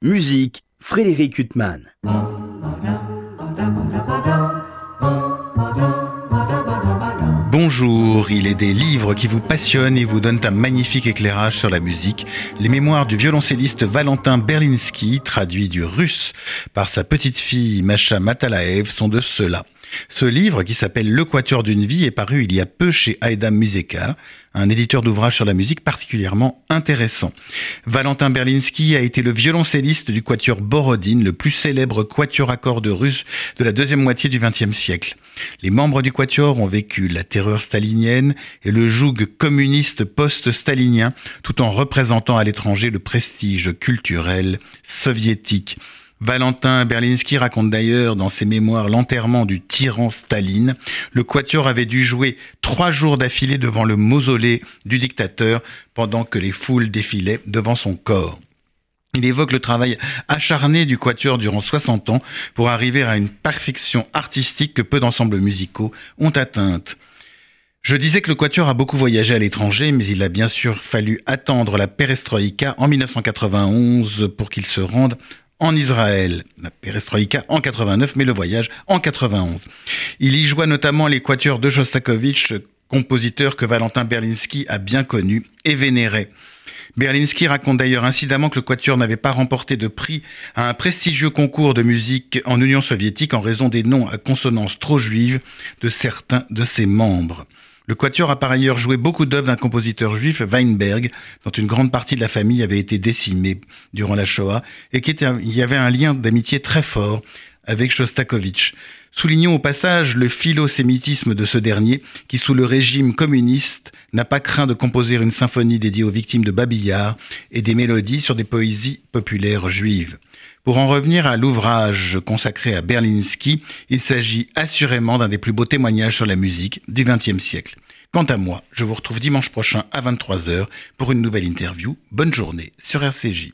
Musique, Frédéric Huttman. Bonjour, il est des livres qui vous passionnent et vous donnent un magnifique éclairage sur la musique. Les mémoires du violoncelliste Valentin Berlinski, traduit du russe par sa petite fille Masha Matalaev, sont de ceux-là. Ce livre, qui s'appelle Le Quatuor d'une vie, est paru il y a peu chez Aedam Museka, un éditeur d'ouvrages sur la musique particulièrement intéressant. Valentin Berlinski a été le violoncelliste du quatuor Borodine, le plus célèbre quatuor à cordes russe de la deuxième moitié du XXe siècle. Les membres du quatuor ont vécu la terreur stalinienne et le joug communiste post-stalinien, tout en représentant à l'étranger le prestige culturel soviétique. Valentin Berlinski raconte d'ailleurs dans ses mémoires l'enterrement du tyran Staline. Le quatuor avait dû jouer trois jours d'affilée devant le mausolée du dictateur pendant que les foules défilaient devant son corps. Il évoque le travail acharné du quatuor durant 60 ans pour arriver à une perfection artistique que peu d'ensembles musicaux ont atteinte. Je disais que le Quatuor a beaucoup voyagé à l'étranger, mais il a bien sûr fallu attendre la perestroïka en 1991 pour qu'il se rende en Israël, la perestroïka en 89, mais le voyage en 91. Il y joua notamment les quatuors de Shostakovich, compositeur que Valentin Berlinski a bien connu et vénéré. Berlinski raconte d'ailleurs incidemment que le Quatuor n'avait pas remporté de prix à un prestigieux concours de musique en Union soviétique en raison des noms à consonance trop juives de certains de ses membres. Le Quatuor a par ailleurs joué beaucoup d'œuvres d'un compositeur juif, Weinberg, dont une grande partie de la famille avait été décimée durant la Shoah, et qui était, il y avait un lien d'amitié très fort avec Shostakovich. Soulignons au passage le philosémitisme de ce dernier, qui sous le régime communiste n'a pas craint de composer une symphonie dédiée aux victimes de Babillard et des mélodies sur des poésies populaires juives. Pour en revenir à l'ouvrage consacré à Berlinski, il s'agit assurément d'un des plus beaux témoignages sur la musique du XXe siècle. Quant à moi, je vous retrouve dimanche prochain à 23h pour une nouvelle interview. Bonne journée sur RCJ.